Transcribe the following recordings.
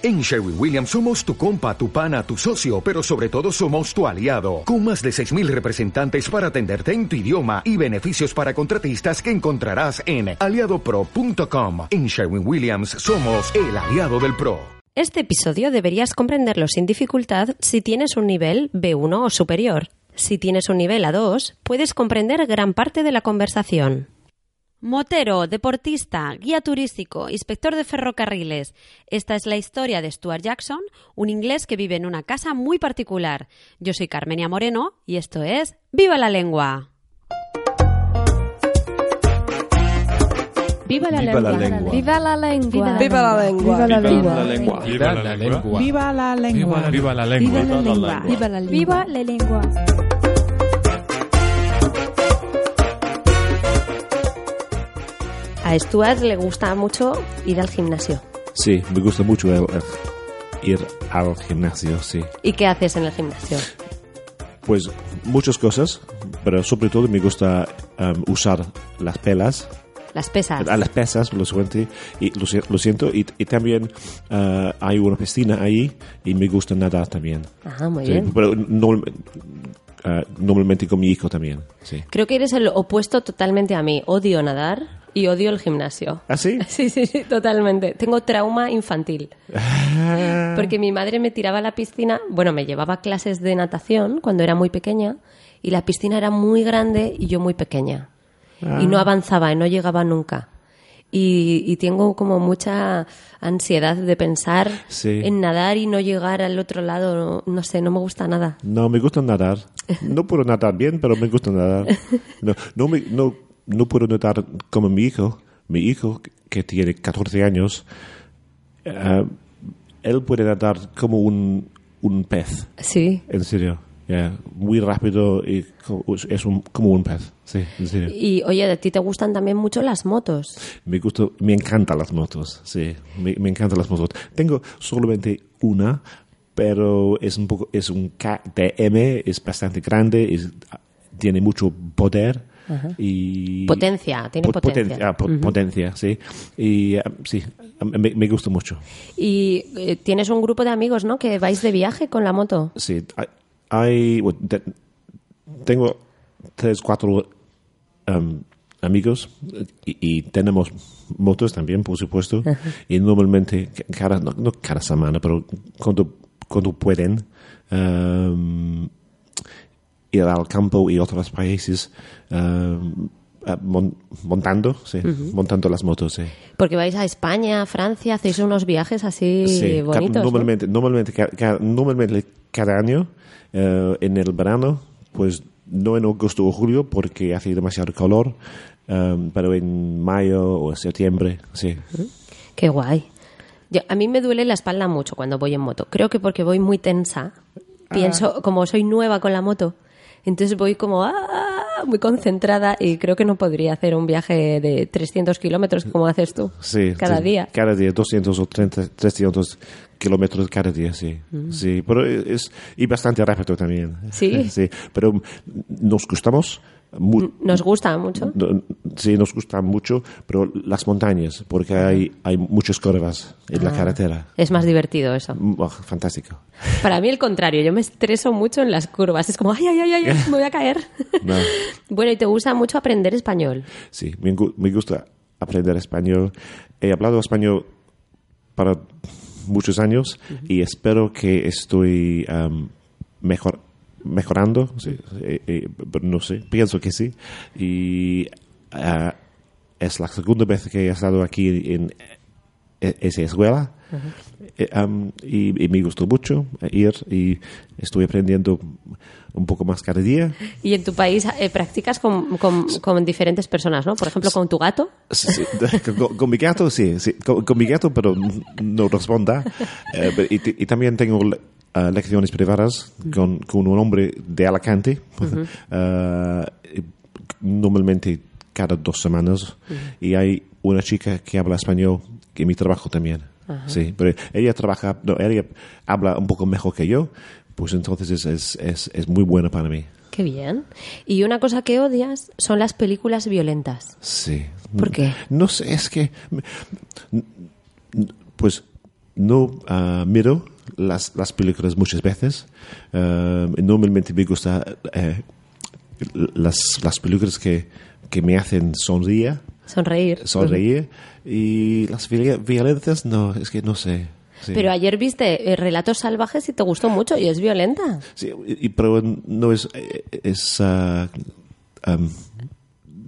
En Sherwin Williams somos tu compa, tu pana, tu socio, pero sobre todo somos tu aliado, con más de 6.000 representantes para atenderte en tu idioma y beneficios para contratistas que encontrarás en aliadopro.com. En Sherwin Williams somos el aliado del PRO. Este episodio deberías comprenderlo sin dificultad si tienes un nivel B1 o superior. Si tienes un nivel A2, puedes comprender gran parte de la conversación. Motero, deportista, guía turístico, inspector de ferrocarriles. Esta es la historia de Stuart Jackson, un inglés que vive en una casa muy particular. Yo soy Carmenia Moreno y esto es ¡Viva la lengua! Viva la Viva la lengua. lengua. Viva la lengua. Viva la lengua. Viva la lengua. lengua. Viva la lengua. Viva la lengua. Viva la lengua. Viva la lengua. Viva la lengua. Viva la lengua. A Stuart le gusta mucho ir al gimnasio. Sí, me gusta mucho el- el ir al gimnasio, sí. ¿Y qué haces en el gimnasio? Pues muchas cosas, pero sobre todo me gusta um, usar las pelas, Las pesas. a las pesas, lo siento, y, lo, si- lo siento, y, y también uh, hay una piscina ahí y me gusta nadar también. Ajá, muy Sí, bien. pero norm- uh, normalmente con mi hijo también, sí. Creo que eres el opuesto totalmente a mí. Odio nadar y odio el gimnasio. ¿Ah, sí? Sí, sí, sí, totalmente. Tengo trauma infantil. Porque mi madre me tiraba a la piscina, bueno, me llevaba a clases de natación cuando era muy pequeña y la piscina era muy grande y yo muy pequeña. Y no avanzaba y no llegaba nunca. Y, y tengo como mucha ansiedad de pensar Sí. en nadar y no llegar al otro lado. No, no sé, no me gusta nada. No, me gusta nadar. No puedo nadar bien, pero me gusta nadar. No, no, me- no, no puedo nadar como mi hijo. Mi hijo, que tiene 14 años, eh, él puede nadar como un, un pez. Sí. En serio. Yeah, Muy rápido y es un, como un pez. Sí, en serio. Y oye, a ti te gustan también mucho las motos. Me gusta, me encantan las motos, sí, me, me encantan las motos. Tengo solamente una, pero es un poco, es un KTM, es bastante grande, es- tiene mucho poder y Potencia, tiene Po- potencia. ah, po- potencia, sí, y ah, sí, me, me gusta mucho. Y eh, tienes un grupo de amigos, ¿no? Que vais de viaje con la moto. Sí, hay, hay- bueno, te- tengo tres, cuatro um, amigos y, y tenemos motos también, por supuesto. Y normalmente, ca- cada, no, no cada semana, pero cuando, cuando pueden, um, ir al campo y otros países mon- montando, sí, montando las motos. Sí. Porque vais a España, Francia, hacéis unos viajes así Sí, bonitos. ¿no? normalmente, normalmente, ca- ca- normalmente cada año eh, en el verano, pues no en agosto o julio porque hace demasiado calor, um, pero en mayo o septiembre, sí. Qué guay. Yo- a mí me duele la espalda mucho cuando voy en moto. Creo que porque voy muy tensa. Ah. Pienso, como soy nueva con la moto, entonces voy como ¡ah! muy concentrada y creo que no podría hacer un viaje de 300 kilómetros como haces tú Sí, cada sí, día. Cada día, 200 o 30, 300 kilómetros cada día, sí. Sí, pero es, y bastante rápido también. Mm. Sí. Sí, pero nos gustamos. mu- Nos gusta mucho. No, Sí, nos gusta mucho, pero las montañas, porque hay, hay muchas curvas en la carretera. Es más divertido eso. Mm, oh, fantástico. Para mí el contrario, yo me estreso mucho en las curvas. Es como, ay, ay, ay, ay, me voy a caer. No. bueno, y te gusta mucho aprender español. Sí, me gusta aprender español. He hablado español para muchos años y espero que estoy am, mejor, mejorando. sí, eh, eh, pero no sé, pienso que sí. Y ah, es la segunda vez que he estado aquí en e- esa escuela. Eh, am, y, y me gustó mucho ir y estoy aprendiendo un poco más cada día. Y en tu país eh, practicas con, con- con diferentes personas, ¿no? Por ejemplo, con tu gato. Sí, con, con mi gato, sí, sí, con, mi gato, pero no responda. Eh, y, y también tengo eh, lecciones privadas con, con un hombre de Alicante, eh, y normalmente cada dos semanas, y hay una chica que habla español en mi trabajo también. Sí, pero ella trabaja, no, ella habla un poco mejor que yo, pues entonces es, es, es, es muy buena para mí. Qué bien. Y una cosa que odias son las películas violentas. Sí. ¿Por qué? No sé, es que. Pues no ah, miro las, las películas muchas veces. Ah, normalmente me gusta eh, las, las películas que, que me hacen sonreír, Sonreír. sonreír y las viol- violencias no, es que no sé. Sí. Pero ayer viste eh, Relatos Salvajes y te gustó mucho y es violenta. Sí, y- pero no es, eh, es ah, am,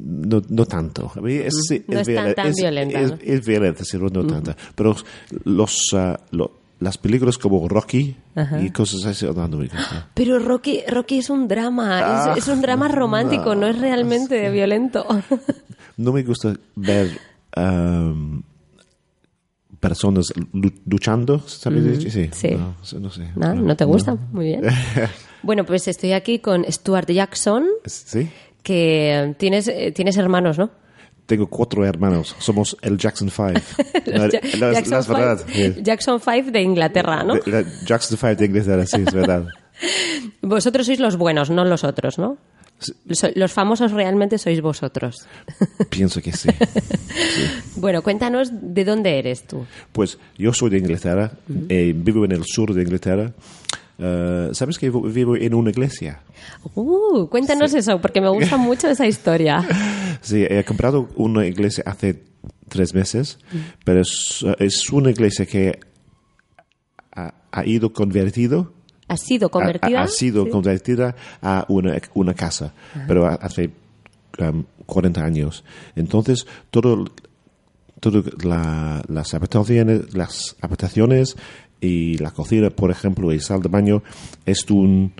no, no tanto. A mí es, No es tan- violen- tan violenta, Es, ¿no? es violenta, sí, no tanta. Pero los, lo- las películas como Rocky y cosas así, no, no me. Pero Rocky, Rocky es un drama, Ah, es, es un drama romántico, no, es realmente violento. No me gusta ver am, personas lu- luchando, ¿sabes? Sí, Sí. No, no sé. ¿No? ¿No te gusta? Muy bien. Bueno, pues estoy aquí con Stuart Jackson, Sí. que tienes, eh, tienes hermanos, ¿no? Tengo cuatro hermanos. Somos el Jackson Five. no, es, Jackson es verdad. Five- sí. Jackson 5 de Inglaterra, ¿no? La- Jackson Five de Inglaterra, sí, es verdad. Vosotros sois los buenos, no los otros, ¿no? Los famosos realmente sois vosotros. Pienso que sí. Bueno, cuéntanos de dónde eres tú. Pues yo soy de Inglaterra, eh, vivo en el sur de Inglaterra. Eh, ¿Sabes que vivo- en una iglesia? Uh, cuéntanos eso, porque me gusta mucho esa historia. Sí, he comprado una iglesia hace tres meses, pero es, es una iglesia que ha, ha ido convertido ¿Has sido ha- convertida? Ha, ha sido Sí. convertida a una, una casa, pero ha- hace um, 40 años. Entonces, todo, todo la- las habitaciones, las habitaciones y la cocina, por ejemplo, y sal de baño, es un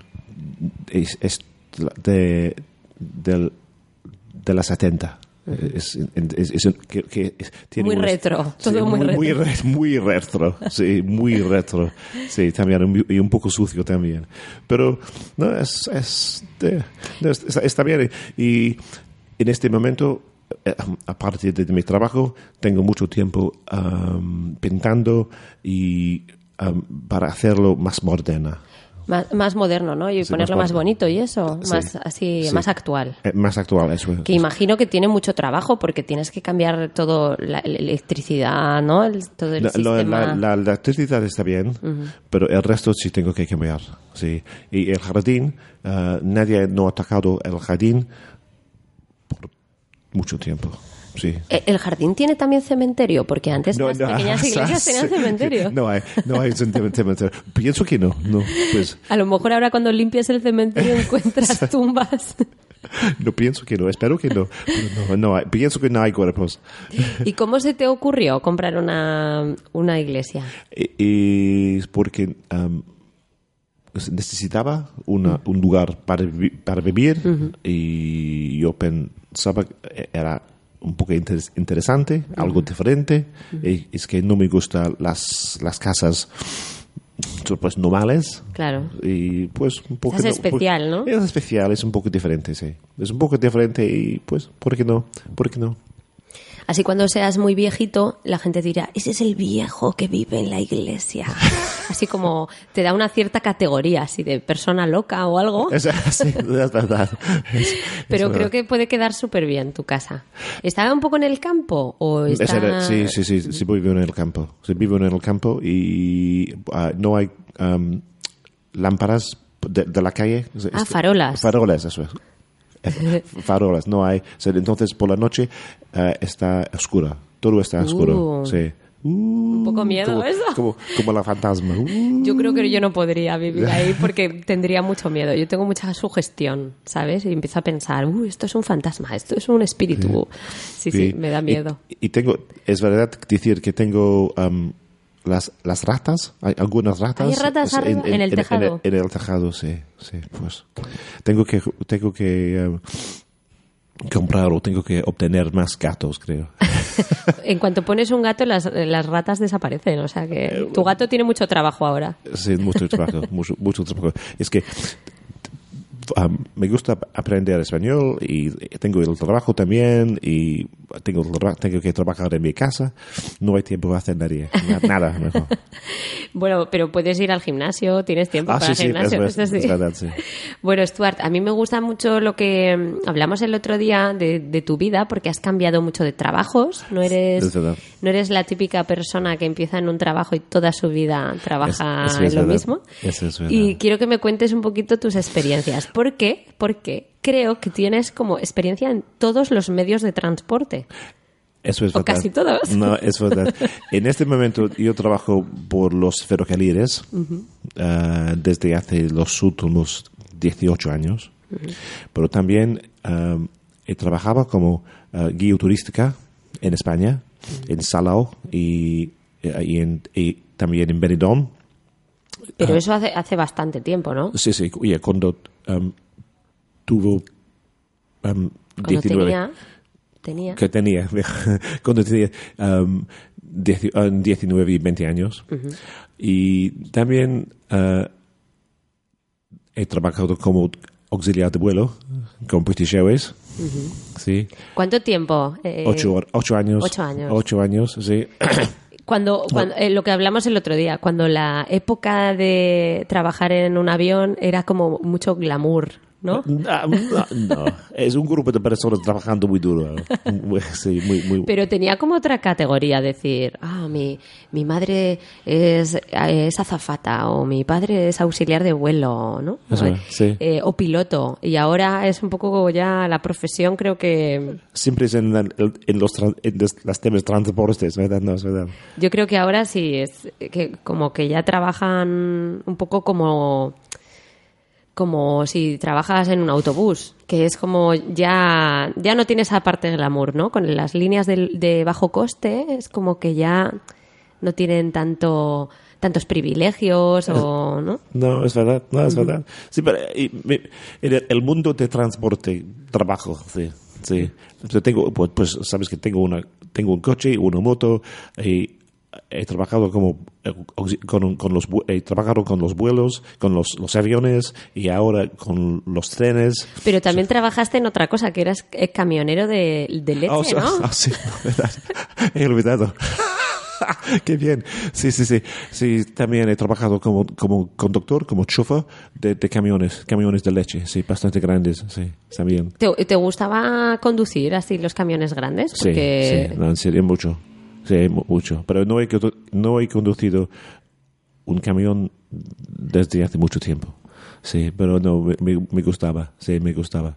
es, es de, del- de las 70. Es, es- es que- tiene Muy unos- retro, sí, todo muy muy, retro. re- muy retro, sí, muy retro, sí, también, y un poco sucio también. Pero, no, es, es, de- está, está bien. Y en este momento, eh, aparte de, mi trabajo, tengo mucho tiempo am, pintando y am, para hacerlo más moderna. Más, más moderno, ¿no? Y Sí, ponerlo más más bonito y eso, Sí. más así, Sí. más actual. Eh, más actual, eso es. Que imagino que tiene mucho trabajo porque tienes que cambiar todo, la, la electricidad, ¿no? El- todo el La, sistema. la- la electricidad está bien, pero el resto sí tengo que cambiar. Sí. Y el jardín, ah, nadie no ha tocado el jardín por mucho tiempo. Sí. Eh, ¿El jardín tiene también cementerio? Porque antes las pequeñas iglesias tenían cementerio. No hay, no hay cementerio. Pienso que no, no, pues, A lo mejor ahora cuando limpias el cementerio encuentras tumbas. no pienso que no, espero que no. No, no hay, pienso que no hay cuerpos. ¿Y cómo se te ocurrió comprar una, una iglesia? Y es porque pues, necesitaba una- un lugar para, para vivir y yo pensaba que era un poco inter- interesante, algo diferente. Y es que no me gustan las, las casas pues normales. Claro. Y pues un poco... Es especial, ¿no? Es especial, es un poco diferente, sí. Es un poco diferente y pues, ¿por qué no? ¿Por qué no? Así cuando seas muy viejito, la gente dirá, ese es el viejo que vive en la iglesia. Así como te da una cierta categoría, así de persona loca o algo. Es, sí, es verdad. Es- es Pero verdad. creo que puede quedar súper bien tu casa. ¿Estaba un poco en el campo? ¿O Es está... sí, sí, sí, sí, vivo en el campo. Sí, vivo en el campo y ah, no hay lámparas de, de la calle. Ah, farolas. Farolas, eso es. Farolas, no hay. O sea, entonces, por la noche ah, está oscura. Todo está oscuro. Uh. Sí. Un poco miedo como, eso. Como, como la fantasma. Uh. Yo creo que yo no podría vivir ahí porque tendría mucho miedo. Yo tengo mucha sugestión, ¿sabes? Y empiezo a pensar, uh, esto es un fantasma, esto es un espíritu. Sí, sí, me da Y- miedo. Y, tengo, es verdad decir que tengo am, las, las ratas, hay algunas ratas. ¿Hay ratas arriba? ¿En el tejado? En, el tejado, sí, sí, pues. Tengo que, tengo que am, comprar o tengo que obtener más gatos, creo. En cuanto pones un gato, las, las ratas desaparecen. O sea Eh, que tu gato tiene mucho trabajo ahora. Sí, mucho trabajo, mucho, mucho trabajo. Es que um, me gusta aprender español y tengo el trabajo también y tengo, tengo que trabajar en mi casa. No hay tiempo para hacer nadie, na- nada mejor. Bueno, pero puedes ir al gimnasio, tienes tiempo Ah, para sí, el sí, gimnasio. es, eso sí. es verdad, sí. Bueno, Stuart, a mí me gusta mucho lo que mm, hablamos el otro día de, de tu vida, porque has cambiado mucho de trabajos. No eres, no eres la típica persona que empieza en un trabajo y toda su vida trabaja en lo verdad. mismo. Y quiero que me cuentes un poquito tus experiencias. ¿Por qué? Porque creo que tienes como experiencia en todos los medios de transporte. Eso es O verdad. casi todos. No, es verdad. En este momento yo trabajo por los ferrocarriles ah, desde hace los últimos 18 años. Pero también ah, he trabajado como ah, guía turística en España, en Salao y, eh, y en- y también en Benidorm. Pero eso hace, hace bastante tiempo, ¿no? Sí, sí, oye, cuando um, tuvo um, Cuando 19, tenía... tenía. que tenía, cuando tenía um, uh, 19 y 20 años. Y también uh, he trabajado como auxiliar de vuelo con British Airways. Sí, ¿Cuánto tiempo? Eh, ocho, ocho años. ocho años. Ocho años, sí. Cuando, cuando eh, lo que hablamos el otro día, cuando la época de trabajar en un avión era como mucho glamour, ¿no? No, no, no. es un grupo de personas trabajando muy duro. Sí, muy, muy, Pero tenía como otra categoría, decir, ah, mi, mi madre es, es azafata o mi padre es auxiliar de vuelo, ¿no? Eso es, sí. Eh, o piloto. Y ahora es un poco ya la profesión, creo que... siempre es en, la- en los, en las temas transportes, ¿verdad? No, es verdad. Yo creo que ahora sí, es que como que ya trabajan un poco como como si trabajas en un autobús, que es como ya ya no tiene esa parte glamour, ¿no? Con las líneas de, de bajo coste es como que ya no tienen tanto tantos privilegios o no No, es verdad, no, es verdad. Sí, pero y, el, el mundo de transporte, trabajo, sí, sí. Yo tengo, pues, pues, sabes que tengo una, tengo un coche, una moto, y he trabajado como, eh, con, con los, he trabajado con los vuelos, con los, los aviones, y ahora con los trenes. pero también trabajaste en otra cosa que eras eh, camionero de, de leche, o sea, ¿no? ah, sí, verdad. He olvidado. Qué bien. Sí, sí, sí. Sí, también he trabajado como, como conductor, como chofer de, de camiones, camiones de leche, sí, bastante grandes, sí, también. ¿Te, te gustaba conducir así los camiones grandes? Sí, Porque sí, no, en serio, mucho. Sí, mu- mucho. Pero no he, no he conducido un camión desde hace mucho tiempo. Sí, pero no, me, me- gustaba, sí, me gustaba.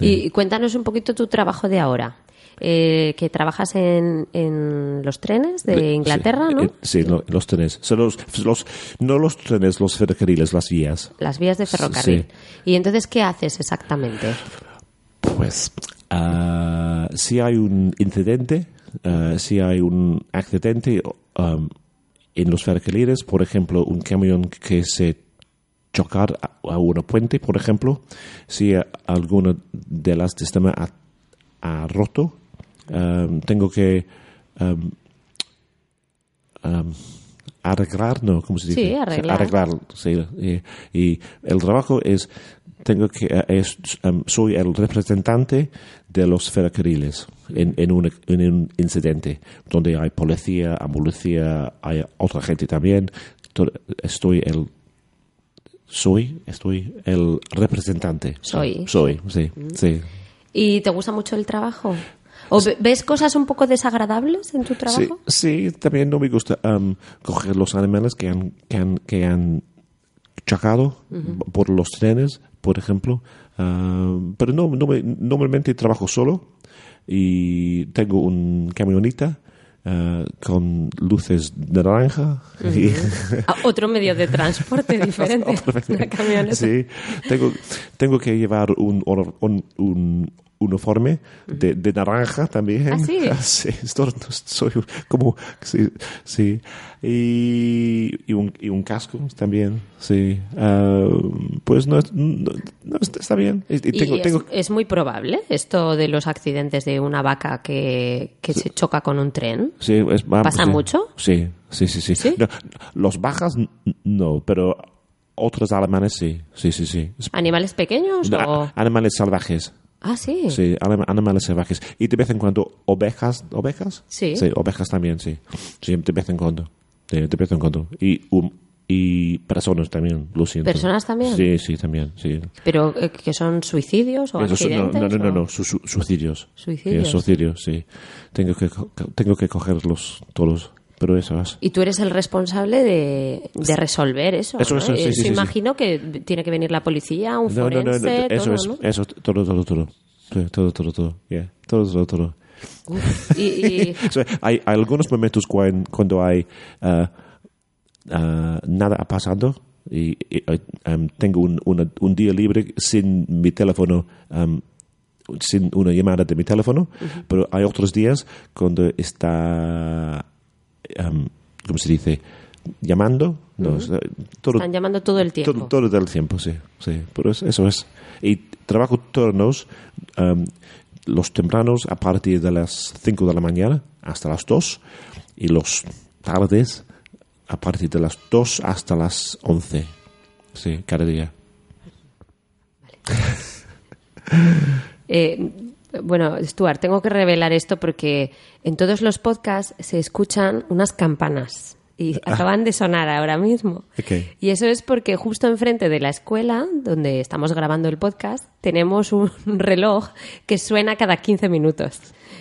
Y cuéntanos un poquito tu trabajo de ahora. Eh, que trabajas en, en los trenes de Inglaterra, sí, ¿no? eh, Sí, lo- los trenes. Son los, los, no los trenes, los ferrocarriles, las vías. Las vías de ferrocarril. Sí. ¿Y entonces qué haces exactamente? Pues, ah, si hay un incidente, ah, si hay un accidente um, en los ferrocarriles, por ejemplo, un camión que se chocar a, a una puente, por ejemplo, si alguna de las sistemas ha, ha roto, um, tengo que um, um, arreglar, no, ¿cómo se dice? Sí, arreglar. Arreglar, sí. Y, y el trabajo es, tengo que, eh, es, um, soy el representante de los ferrocarriles en, en, un, en un incidente donde hay policía, ambulancia, hay otra gente también. To- Estoy el soy, estoy el representante. Soy. Soy, sí, sí. ¿Y te gusta mucho el trabajo? ¿O ve- ves cosas un poco desagradables en tu Sí, trabajo? sí, también no me gusta um, coger los animales que han, que han, que han chocado por los trenes, por ejemplo. Um, pero no, no me- normalmente trabajo solo y tengo un camioneta uh, con luces de naranja. y- Ah, otro medio de transporte diferente. Una camioneta. Sí, tengo, tengo que llevar un, un, un uniforme de, de naranja también. ¿Ah, sí? Sí, estoy, soy como, sí, sí. Y, y, un, y un casco también, sí. Ah, pues no, no, no, está bien. Y, Y es, tengo, es muy probable esto de los accidentes de una vaca que, que se choca con un tren. Sí, es- vamos, ¿Pasa mucho? Sí, sí, sí. sí. Los bajas, no, pero otros alemanes sí, sí, sí, sí. ¿Animales pequeños No, o...? Animales salvajes. Ah, sí. Sí, anim- animales salvajes. Y de vez en cuando ovejas, ¿ovejas? Sí. Sí, ovejas también, sí. Sí, de vez en cuando. De, de vez en cuando. Y, um, y personas también, lo siento. ¿Personas también? Sí, sí, también, sí. ¿Pero eh, que son suicidios o Eso es- no, no, no, no, o- no, su- su- suicidios. Suicidios. Sí, suicidios, sí. Tengo que, tengo que cogerlos todos, eso. Y tú eres el responsable de, de resolver eso. Eso, ¿no? eso, sí, Eh, sí, se sí, imagino que tiene que venir la policía, un No, no, no, no, forense, eso todo, es, eso, todo, todo, todo. Todo, todo, todo. Yeah, todo, todo, todo. Y, y- So, hay, hay algunos momentos cuan- cuando hay ah, ah, nada ha pasado y, y, um, tengo un, una- un día libre sin mi teléfono, um, sin una llamada de mi teléfono, pero hay otros días cuando está, um, ¿cómo se dice? Llamando, no, es, eh, todo, están llamando todo el tiempo. todo, todo el tiempo, sí. sí. Pero es- eso es. Y trabajo turnos um, los tempranos a partir de las 5 de la mañana hasta las 2 y los tardes a partir de las 2 hasta las 11. Sí, cada día. Eh, bueno, Stuart, tengo que revelar esto porque en todos los podcasts se escuchan unas campanas y acaban de sonar ahora mismo. Y eso es porque justo enfrente de la escuela, donde estamos grabando el podcast, tenemos un reloj que suena cada 15 minutos.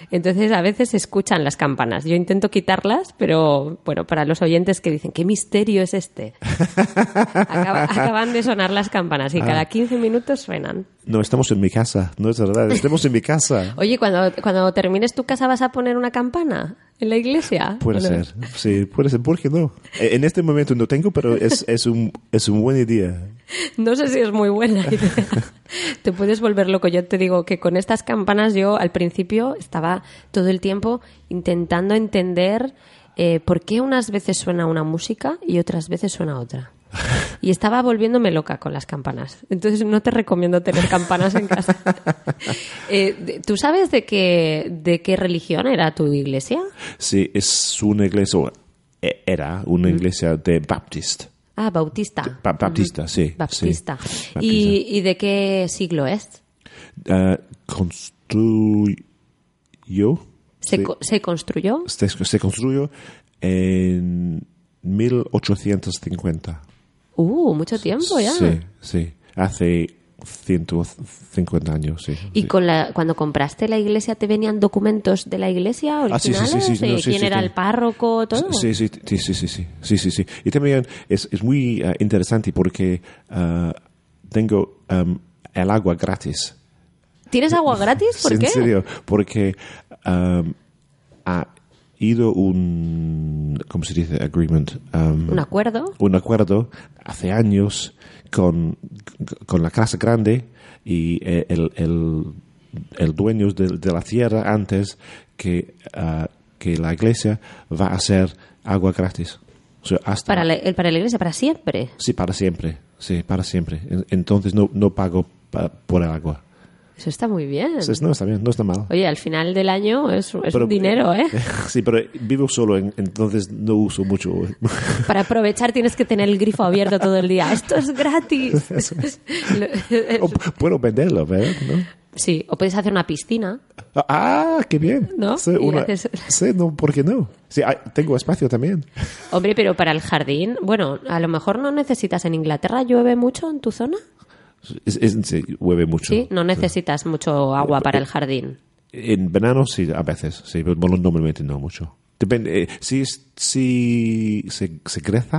Entonces a veces se escuchan las campanas. Yo intento quitarlas, pero bueno, para los oyentes que dicen, ¿qué misterio es este? Acaba- acaban de sonar las campanas y cada 15 minutos suenan. No, estamos en mi casa. No es verdad. Estamos en mi casa. Oye, cuando, cuando termines tu casa vas a poner una campana en la iglesia. Puede ser. Sí, puede ser. ¿Por qué no? Eh, En este momento no tengo, pero es, es, un, es un buen idea. No sé si es muy buena idea. te puedes volver loco. Yo te digo que con estas campanas yo al principio estaba todo el tiempo intentando entender eh, por qué unas veces suena una música y otras veces suena otra. Y estaba volviéndome loca con las campanas. Entonces no te recomiendo tener campanas en casa. Eh, ¿Tú sabes de qué, de qué religión era tu iglesia? Sí, es una iglesia, e- era una iglesia de Baptist. Ah, Bautista. Ba- Baptista, sí. Baptista. sí. ¿Y, ¿Y de qué siglo es? Ah, construyó, ¿Se, sí, co- ¿Se construyó? se, se construyó en 1850. Uh, mucho tiempo ya. Sí, sí. Hace 150 años, sí. ¿Y sí. Con la, cuando compraste la iglesia te venían documentos de la iglesia originales? Ah, sí, sí, sí, sí. No, ¿Quién era el párroco? Todo. Sí, sí, sí, sí, sí, sí, sí, sí. Y también es, es muy uh, interesante porque uh, tengo um, el agua gratis. ¿Tienes agua gratis? ¿Por qué? En serio, porque um, a ido un, ¿cómo se dice? Agreement. um, ¿Un acuerdo? un acuerdo hace años con, con la casa grande y eh, el, el, el dueño de, de la tierra antes que, ah, que la iglesia va a hacer agua gratis. O sea, hasta, Para la, el- para la iglesia, para siempre. Sí, para siempre. Sí, para siempre. En- Entonces no, no pago pa- por el agua. Eso está muy bien. Entonces, no está bien, no está mal. Oye, al final del año es, es Pero- un dinero, ¿eh? Sí, pero vivo solo, en- entonces no uso mucho. Para aprovechar tienes que tener el grifo abierto todo el día. ¡Esto es gratis! Lo- O puedo venderlo, ¿verdad? ¿No? sí, o puedes hacer una piscina. Ah, qué bien. ¿No? Sí, una- haces- sí, no, ¿por qué no? Sí, tengo espacio también. Hombre, pero para el jardín, bueno, a lo mejor no necesitas. ¿En Inglaterra llueve mucho en tu zona? Es, es- sí, llueve mucho. Sí, no necesitas mucho agua para el jardín. En verano sí, a veces, sí, pero normalmente no mucho. Depende, eh, si, si se, se crece,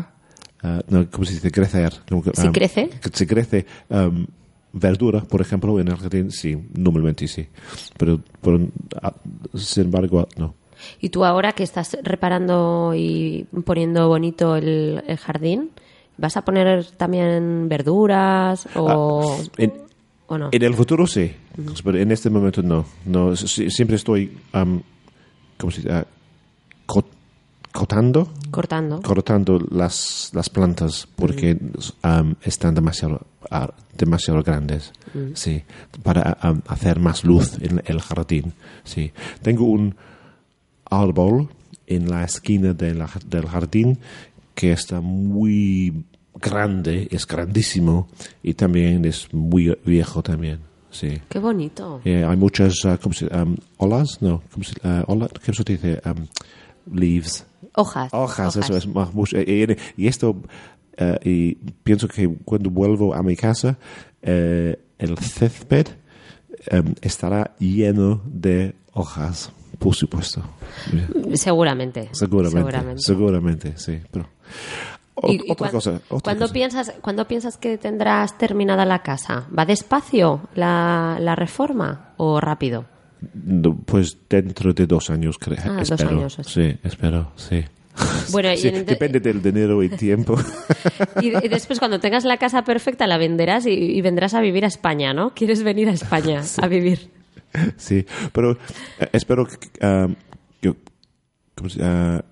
ah, no, ¿cómo se dice? Crecer. Que, ¿Si ah, crece? que Se crece um, verdura, por ejemplo, en el jardín, sí, normalmente sí. Pero, pero, ah, sin embargo, no. Y tú ahora que estás reparando y poniendo bonito el, el jardín, ¿vas a poner también verduras o, Ah, En, o no? en el futuro sí, pero en este momento no. no siempre estoy, um, ¿cómo se dice? Ah, co- cortando, Cortando. cortando las, las plantas porque um, están demasiado, ah, demasiado grandes. Sí, para um, hacer más luz en el jardín. Sí, tengo un árbol en la esquina de la- del jardín que está muy grande, es grandísimo y también es muy viejo también. Sí. Qué bonito. Eh, hay muchas uh, ¿cómo se, um, olas, no, ¿cómo se, uh, ola- ¿cómo se dice? Um, leaves. Hojas. Hojas, eso es más mucho. Y, y esto, eh, y pienso que cuando vuelvo a mi casa, eh, el césped em, estará lleno de hojas, por supuesto. Seguramente. Seguramente, Seguramente. seguramente, sí. Pero, o- Y- y otra cosa. Otra ¿cuándo, cosa. Piensas, ¿Cuándo piensas que tendrás terminada la casa? ¿Va despacio la, la reforma o rápido? No, Pues dentro de dos años, creo. Ah, dos años, así. Sí, espero, sí. Bueno, Sí, depende del dinero y tiempo. Y, y después cuando tengas la casa perfecta la venderás y, y vendrás a vivir a España, ¿no? ¿Quieres venir a España a vivir? sí, pero eh, espero que... um, yo, ¿cómo se- ah,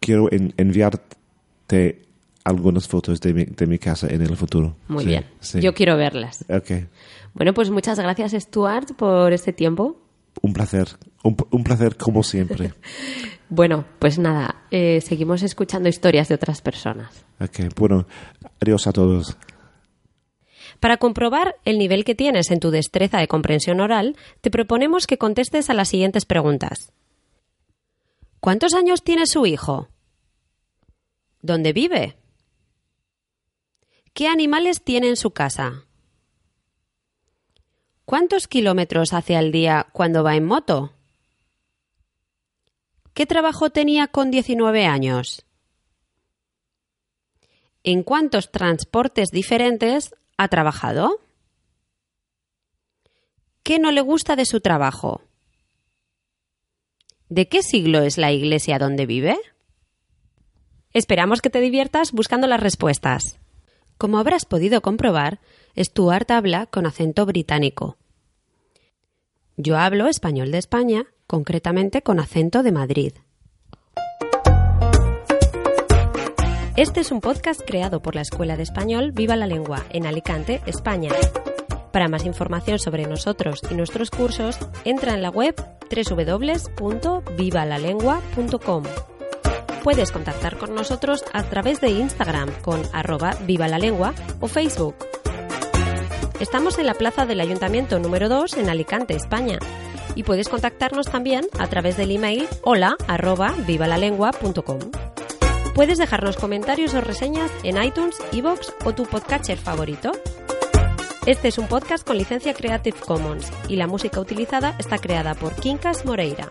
quiero en- enviarte algunas fotos de mi, de mi casa en el futuro. Muy Sí, bien. sí. Yo quiero verlas. Ok. Bueno, pues muchas gracias, Stuart, por este tiempo. Un placer. Un, un placer como siempre. Bueno, pues nada, eh, seguimos escuchando historias de otras personas. ok, bueno. Adiós a todos. Para comprobar el nivel que tienes en tu destreza de comprensión oral, te proponemos que contestes a las siguientes preguntas. ¿Cuántos años tiene su hijo? ¿Dónde vive? ¿Qué animales tiene en su casa? ¿Cuántos kilómetros hace al día cuando va en moto? ¿Qué trabajo tenía con 19 años? ¿En cuántos transportes diferentes ha trabajado? ¿Qué no le gusta de su trabajo? ¿De qué siglo es la iglesia donde vive? Esperamos que te diviertas buscando las respuestas. Como habrás podido comprobar, Stuart habla con acento británico. Yo hablo español de España, concretamente con acento de Madrid. Este es un podcast creado por la Escuela de Español Viva la Lengua en Alicante, España. Para más información sobre nosotros y nuestros cursos, entra en la web www.vivalalengua.com. Puedes contactar con nosotros a través de Instagram con arroba viva la lengua o Facebook. Estamos en la plaza del Ayuntamiento número 2 en Alicante, España. Y puedes contactarnos también a través del email hola arroba vivalalengua.com. Puedes dejarnos comentarios o reseñas en iTunes, iVoox o tu podcatcher favorito. Este es un podcast con licencia Creative Commons y la música utilizada está creada por Quincas Moreira.